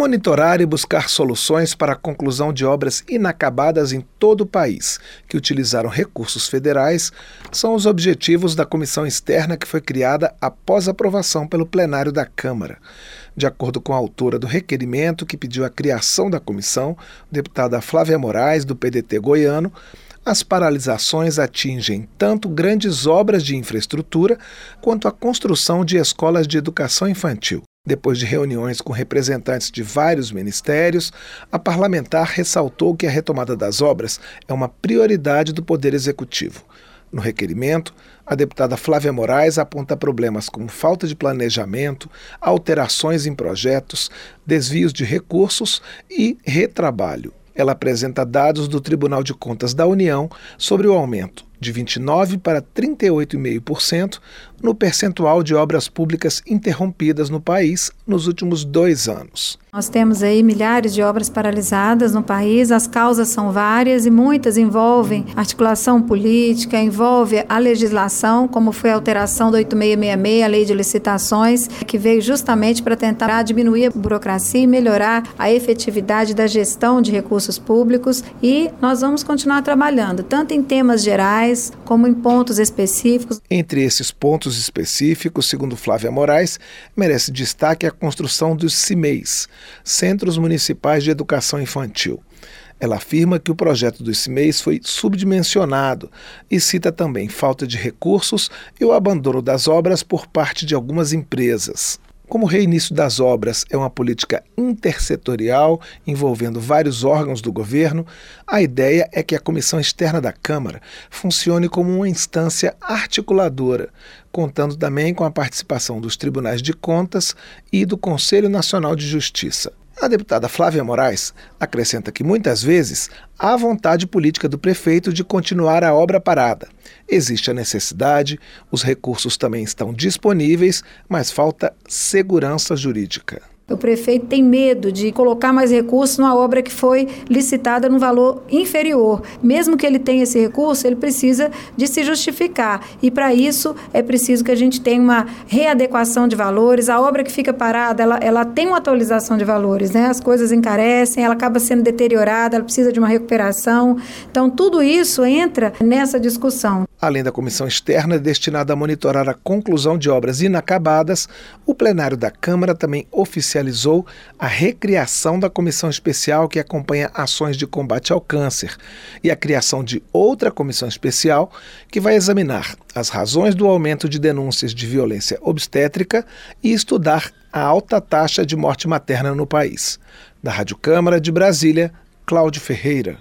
monitorar e buscar soluções para a conclusão de obras inacabadas em todo o país, que utilizaram recursos federais, são os objetivos da comissão externa que foi criada após aprovação pelo plenário da Câmara. De acordo com a autora do requerimento que pediu a criação da comissão, deputada Flávia Moraes, do PDT goiano, as paralisações atingem tanto grandes obras de infraestrutura quanto a construção de escolas de educação infantil. Depois de reuniões com representantes de vários ministérios, a parlamentar ressaltou que a retomada das obras é uma prioridade do Poder Executivo. No requerimento, a deputada Flávia Moraes aponta problemas como falta de planejamento, alterações em projetos, desvios de recursos e retrabalho. Ela apresenta dados do Tribunal de Contas da União sobre o aumento de 29% para 38,5% no percentual de obras públicas interrompidas no país nos últimos dois anos. Nós temos aí milhares de obras paralisadas no país, as causas são várias e muitas envolvem articulação política, envolve a legislação, como foi a alteração do 8666, a lei de licitações, que veio justamente para tentar diminuir a burocracia e melhorar a efetividade da gestão de recursos públicos e nós vamos continuar trabalhando, tanto em temas gerais como em pontos específicos. Entre esses pontos específicos, segundo Flávia Moraes, merece destaque a construção dos CIMEIs, Centros Municipais de Educação Infantil. Ela afirma que o projeto dos CIMEIs foi subdimensionado e cita também falta de recursos e o abandono das obras por parte de algumas empresas. Como o reinício das obras é uma política intersetorial envolvendo vários órgãos do governo, a ideia é que a comissão externa da Câmara funcione como uma instância articuladora, contando também com a participação dos tribunais de contas e do Conselho Nacional de Justiça. A deputada Flávia Moraes acrescenta que muitas vezes há vontade política do prefeito de continuar a obra parada. Existe a necessidade, os recursos também estão disponíveis, mas falta segurança jurídica. O prefeito tem medo de colocar mais recursos numa obra que foi licitada num valor inferior. Mesmo que ele tenha esse recurso, ele precisa de se justificar. E para isso é preciso que a gente tenha uma readequação de valores. A obra que fica parada, ela, ela tem uma atualização de valores, né? As coisas encarecem, ela acaba sendo deteriorada, ela precisa de uma recuperação. Então, tudo isso entra nessa discussão. Além da comissão externa destinada a monitorar a conclusão de obras inacabadas, o plenário da Câmara também oficializou a recriação da comissão especial que acompanha ações de combate ao câncer e a criação de outra comissão especial que vai examinar as razões do aumento de denúncias de violência obstétrica e estudar a alta taxa de morte materna no país. Da Rádio Câmara de Brasília, Cláudio Ferreira.